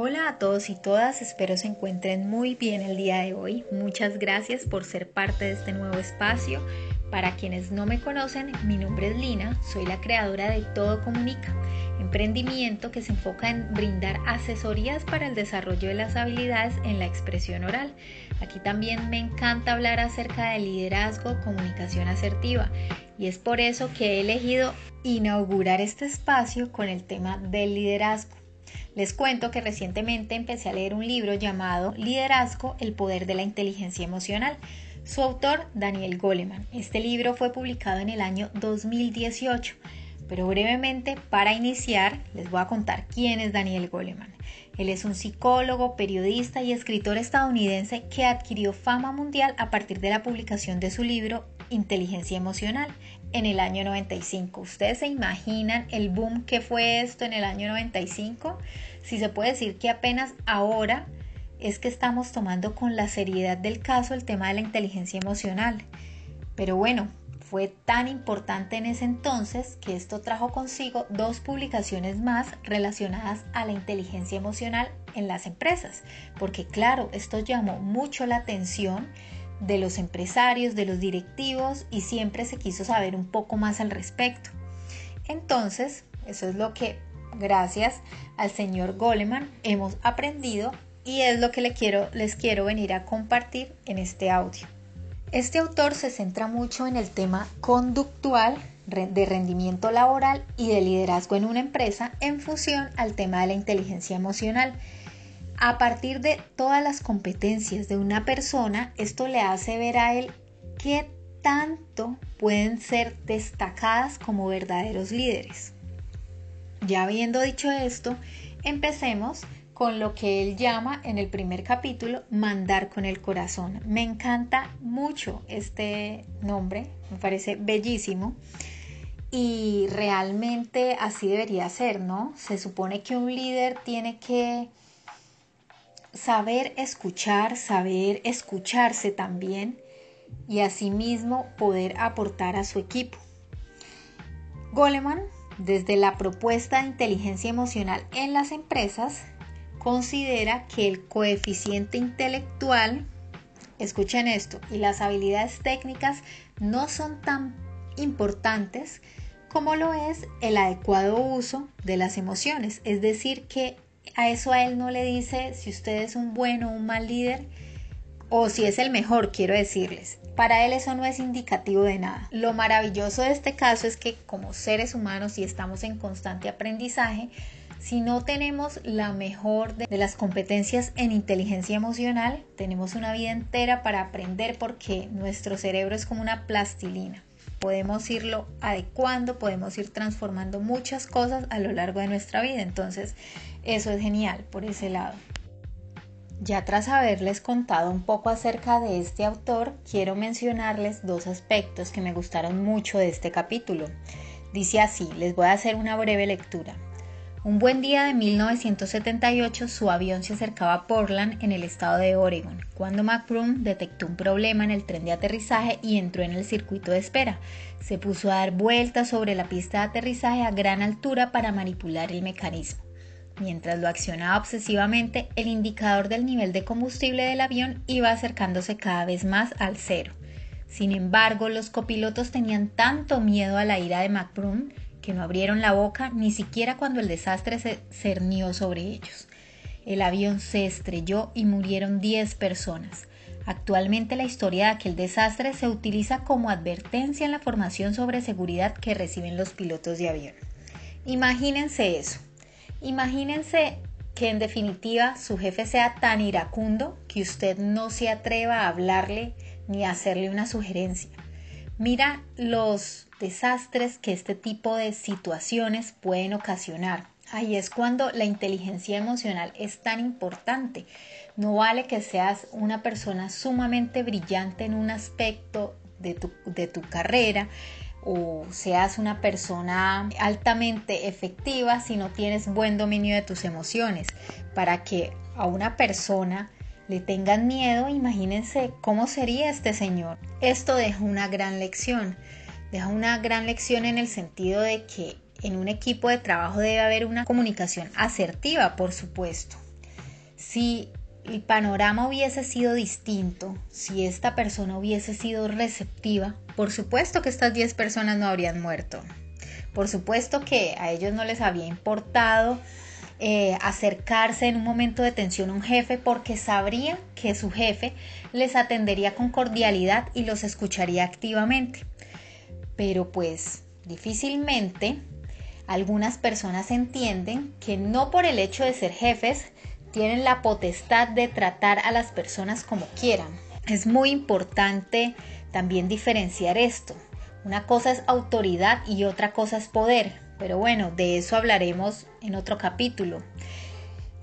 Hola a todos y todas, espero se encuentren muy bien el día de hoy. Muchas gracias por ser parte de este nuevo espacio. Para quienes no me conocen, mi nombre es Lina, soy la creadora de Todo Comunica, emprendimiento que se enfoca en brindar asesorías para el desarrollo de las habilidades en la expresión oral. Aquí también me encanta hablar acerca de liderazgo, comunicación asertiva y es por eso que he elegido inaugurar este espacio con el tema del liderazgo. Les cuento que recientemente empecé a leer un libro llamado Liderazgo, el poder de la inteligencia emocional. Su autor, Daniel Goleman. Este libro fue publicado en el año 2018. Pero brevemente, para iniciar, les voy a contar quién es Daniel Goleman. Él es un psicólogo, periodista y escritor estadounidense que adquirió fama mundial a partir de la publicación de su libro Inteligencia Emocional en el año 95. ¿Ustedes se imaginan el boom que fue esto en el año 95? Si se puede decir que apenas ahora es que estamos tomando con la seriedad del caso el tema de la inteligencia emocional. Pero bueno, fue tan importante en ese entonces que esto trajo consigo dos publicaciones más relacionadas a la inteligencia emocional en las empresas, porque claro, esto llamó mucho la atención de los empresarios, de los directivos y siempre se quiso saber un poco más al respecto. Entonces, eso es lo que gracias al señor Goleman hemos aprendido y es lo que les quiero, les quiero venir a compartir en este audio. Este autor se centra mucho en el tema conductual de rendimiento laboral y de liderazgo en una empresa en función al tema de la inteligencia emocional a partir de todas las competencias de una persona, esto le hace ver a él qué tanto pueden ser destacadas como verdaderos líderes. Ya habiendo dicho esto, empecemos con lo que él llama en el primer capítulo mandar con el corazón. Me encanta mucho este nombre, me parece bellísimo y realmente así debería ser, ¿no? Se supone que un líder tiene que saber escuchar, saber escucharse también y asimismo poder aportar a su equipo. Goleman, desde la propuesta de inteligencia emocional en las empresas, considera que el coeficiente intelectual, escuchen esto, y las habilidades técnicas no son tan importantes como lo es el adecuado uso de las emociones, es decir, que a eso a él no le dice si usted es un bueno o un mal líder o si es el mejor, quiero decirles. Para él eso no es indicativo de nada. Lo maravilloso de este caso es que como seres humanos y estamos en constante aprendizaje, si no tenemos la mejor de, las competencias en inteligencia emocional, tenemos una vida entera para aprender porque nuestro cerebro es como una plastilina. Podemos irlo adecuando, podemos ir transformando muchas cosas a lo largo de nuestra vida. Entonces, eso es genial por ese lado. Ya tras haberles contado un poco acerca de este autor, quiero mencionarles dos aspectos que me gustaron mucho de este capítulo. Dice así, les voy a hacer una breve lectura. Un buen día de 1978 su avión se acercaba a Portland en el estado de Oregon, cuando McBroom detectó un problema en el tren de aterrizaje y entró en el circuito de espera. Se puso a dar vueltas sobre la pista de aterrizaje a gran altura para manipular el mecanismo. Mientras lo accionaba obsesivamente, el indicador del nivel de combustible del avión iba acercándose cada vez más al cero. Sin embargo, los copilotos tenían tanto miedo a la ira de McBroom que no abrieron la boca ni siquiera cuando el desastre se cernió sobre ellos. El avión se estrelló y murieron 10 personas. Actualmente la historia de aquel desastre se utiliza como advertencia en la formación sobre seguridad que reciben los pilotos de avión. Imagínense eso. Imagínense que en definitiva su jefe sea tan iracundo que usted no se atreva a hablarle ni a hacerle una sugerencia. Mira los desastres que este tipo de situaciones pueden ocasionar. Ahí es cuando la inteligencia emocional es tan importante. No vale que seas una persona sumamente brillante en un aspecto de tu, de tu carrera, o seas una persona altamente efectiva si no tienes buen dominio de tus emociones. Para que a una persona le tengan miedo, imagínense cómo sería este señor. Esto deja una gran lección. Deja una gran lección en el sentido de que en un equipo de trabajo debe haber una comunicación asertiva, por supuesto. Si el panorama hubiese sido distinto, si esta persona hubiese sido receptiva, por supuesto que estas 10 personas no habrían muerto. Por supuesto que a ellos no les había importado eh, acercarse en un momento de tensión a un jefe porque sabría que su jefe les atendería con cordialidad y los escucharía activamente. Pero pues difícilmente algunas personas entienden que no por el hecho de ser jefes tienen la potestad de tratar a las personas como quieran. Es muy importante también diferenciar esto. Una cosa es autoridad y otra cosa es poder. Pero bueno, de eso hablaremos en otro capítulo.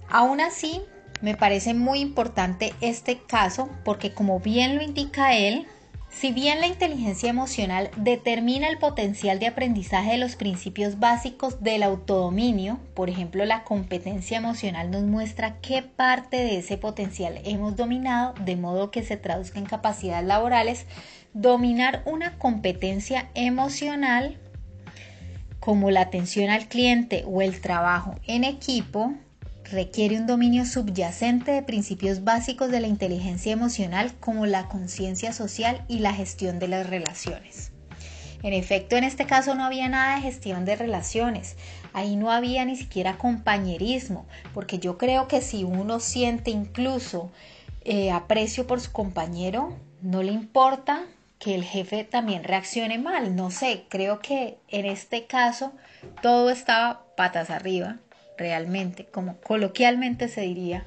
Aún así, me parece muy importante este caso porque como bien lo indica él, si bien la inteligencia emocional determina el potencial de aprendizaje de los principios básicos del autodominio, por ejemplo la competencia emocional nos muestra qué parte de ese potencial hemos dominado de modo que se traduzca en capacidades laborales, dominar una competencia emocional como la atención al cliente o el trabajo en equipo, requiere un dominio subyacente de principios básicos de la inteligencia emocional como la conciencia social y la gestión de las relaciones. En efecto, en este caso no había nada de gestión de relaciones, ahí no había ni siquiera compañerismo, porque yo creo que si uno siente incluso eh, aprecio por su compañero, no le importa que el jefe también reaccione mal. No sé, creo que en este caso todo estaba patas arriba, realmente, como coloquialmente se diría.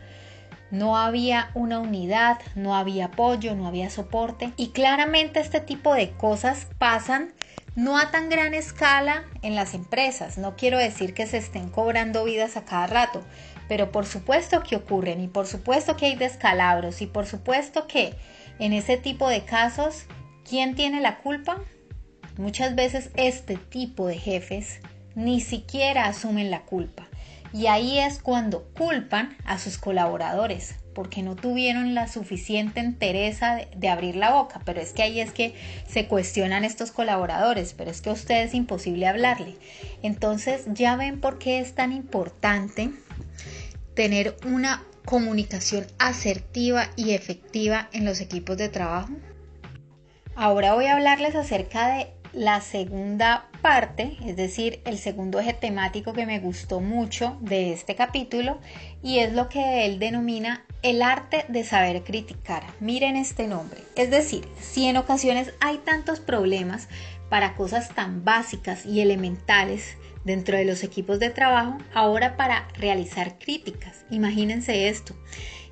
No había una unidad, no había apoyo, no había soporte. Y claramente este tipo de cosas pasan no a tan gran escala en las empresas. No quiero decir que se estén cobrando vidas a cada rato, pero por supuesto que ocurren y por supuesto que hay descalabros y por supuesto que en ese tipo de casos ¿Quién tiene la culpa? Muchas veces este tipo de jefes ni siquiera asumen la culpa. Y ahí es cuando culpan a sus colaboradores porque no tuvieron la suficiente entereza de, abrir la boca. Pero es que ahí es que se cuestionan estos colaboradores, pero es que a usted es imposible hablarle. Entonces ya ven por qué es tan importante tener una comunicación asertiva y efectiva en los equipos de trabajo. Ahora voy a hablarles acerca de la segunda parte, es decir, el segundo eje temático que me gustó mucho de este capítulo y es lo que él denomina el arte de saber criticar. Miren este nombre. Es decir, si en ocasiones hay tantos problemas para cosas tan básicas y elementales dentro de los equipos de trabajo, ahora para realizar críticas. Imagínense esto.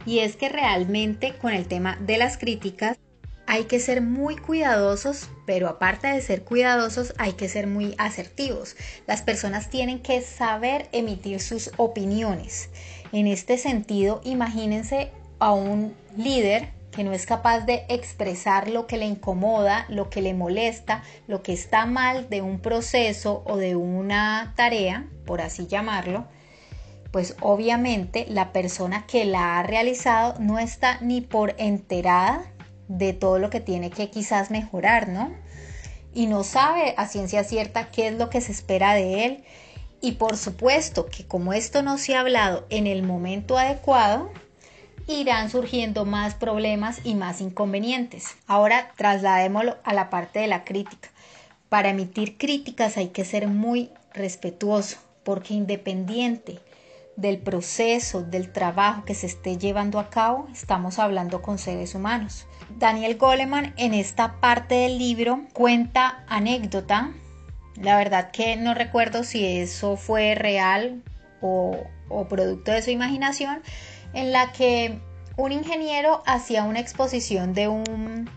Y es que realmente con el tema de las críticas hay que ser muy cuidadosos, pero aparte de ser cuidadosos, hay que ser muy asertivos. Las personas tienen que saber emitir sus opiniones. En este sentido, imagínense a un líder que no es capaz de expresar lo que le incomoda, lo que le molesta, lo que está mal de un proceso o de una tarea, por así llamarlo, pues obviamente la persona que la ha realizado no está ni por enterada de todo lo que tiene que quizás mejorar, ¿no? Y no sabe a ciencia cierta qué es lo que se espera de él. Y por supuesto que como esto no se ha hablado en el momento adecuado, irán surgiendo más problemas y más inconvenientes. Ahora trasladémoslo a la parte de la crítica. Para emitir críticas hay que ser muy respetuoso, porque independiente del proceso, del trabajo que se esté llevando a cabo, estamos hablando con seres humanos. Daniel Goleman en esta parte del libro cuenta anécdota. La verdad que no recuerdo si eso fue real o, producto de su imaginación, en la que un ingeniero hacía una exposición de un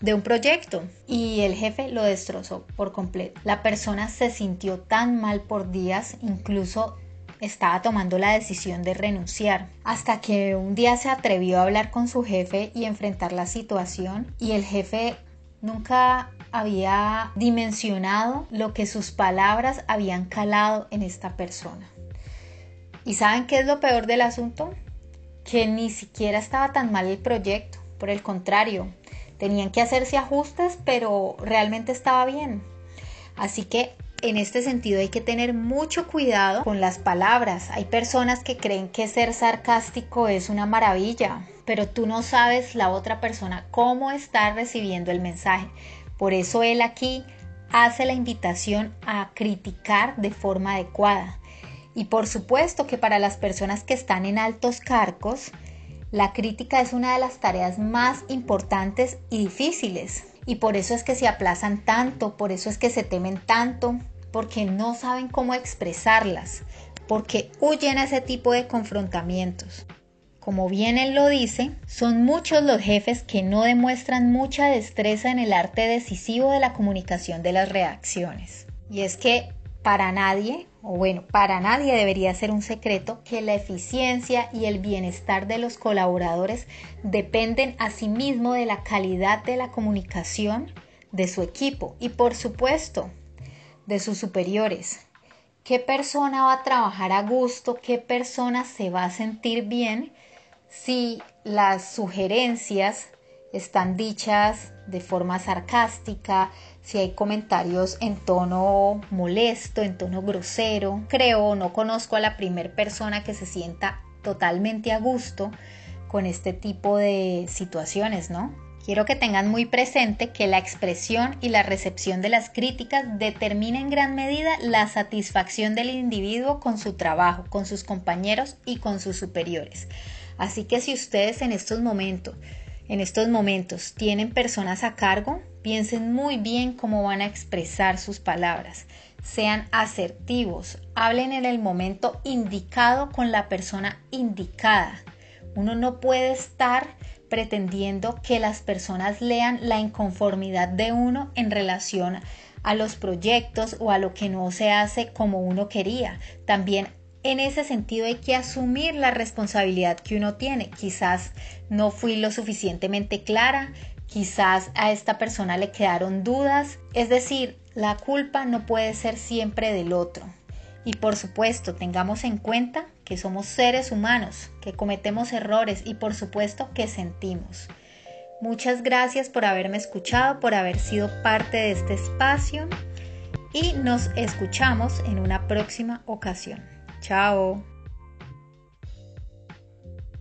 de un proyecto y el jefe lo destrozó por completo. La persona se sintió tan mal por días, incluso estaba tomando la decisión de renunciar, hasta que un día se atrevió a hablar con su jefe y enfrentar la situación y el jefe nunca había dimensionado lo que sus palabras habían calado en esta persona. ¿Y saben qué es lo peor del asunto? Que ni siquiera estaba tan mal el proyecto, por el contrario, tenían que hacerse ajustes, pero realmente estaba bien. Así que en este sentido hay que tener mucho cuidado con las palabras. Hay personas que creen que ser sarcástico es una maravilla, pero tú no sabes la otra persona cómo está recibiendo el mensaje. Por eso él aquí hace la invitación a criticar de forma adecuada. Y por supuesto que para las personas que están en altos cargos, la crítica es una de las tareas más importantes y difíciles. Y por eso es que se aplazan tanto, por eso es que se temen tanto, porque no saben cómo expresarlas, porque huyen a ese tipo de confrontamientos. Como bien él lo dice, son muchos los jefes que no demuestran mucha destreza en el arte decisivo de la comunicación de las reacciones. Y es que para nadie, o bueno, para nadie debería ser un secreto que la eficiencia y el bienestar de los colaboradores dependen asimismo de la calidad de la comunicación de su equipo y por supuesto de sus superiores. ¿Qué persona va a trabajar a gusto? ¿Qué persona se va a sentir bien si las sugerencias están dichas de forma sarcástica, si hay comentarios en tono molesto, en tono grosero. Creo, no conozco a la primer persona que se sienta totalmente a gusto con este tipo de situaciones, ¿no? Quiero que tengan muy presente que la expresión y la recepción de las críticas determina en gran medida la satisfacción del individuo con su trabajo, con sus compañeros y con sus superiores. Así que si ustedes en estos momentos, en estos momentos tienen personas a cargo, piensen muy bien cómo van a expresar sus palabras. Sean asertivos, hablen en el momento indicado con la persona indicada. Uno no puede estar pretendiendo que las personas lean la inconformidad de uno en relación a los proyectos o a lo que no se hace como uno quería. También en ese sentido hay que asumir la responsabilidad que uno tiene. Quizás no fui lo suficientemente clara, quizás a esta persona le quedaron dudas. Es decir, la culpa no puede ser siempre del otro. Y por supuesto, tengamos en cuenta que somos seres humanos, que cometemos errores y por supuesto que sentimos. Muchas gracias por haberme escuchado, por haber sido parte de este espacio y nos escuchamos en una próxima ocasión. Chao.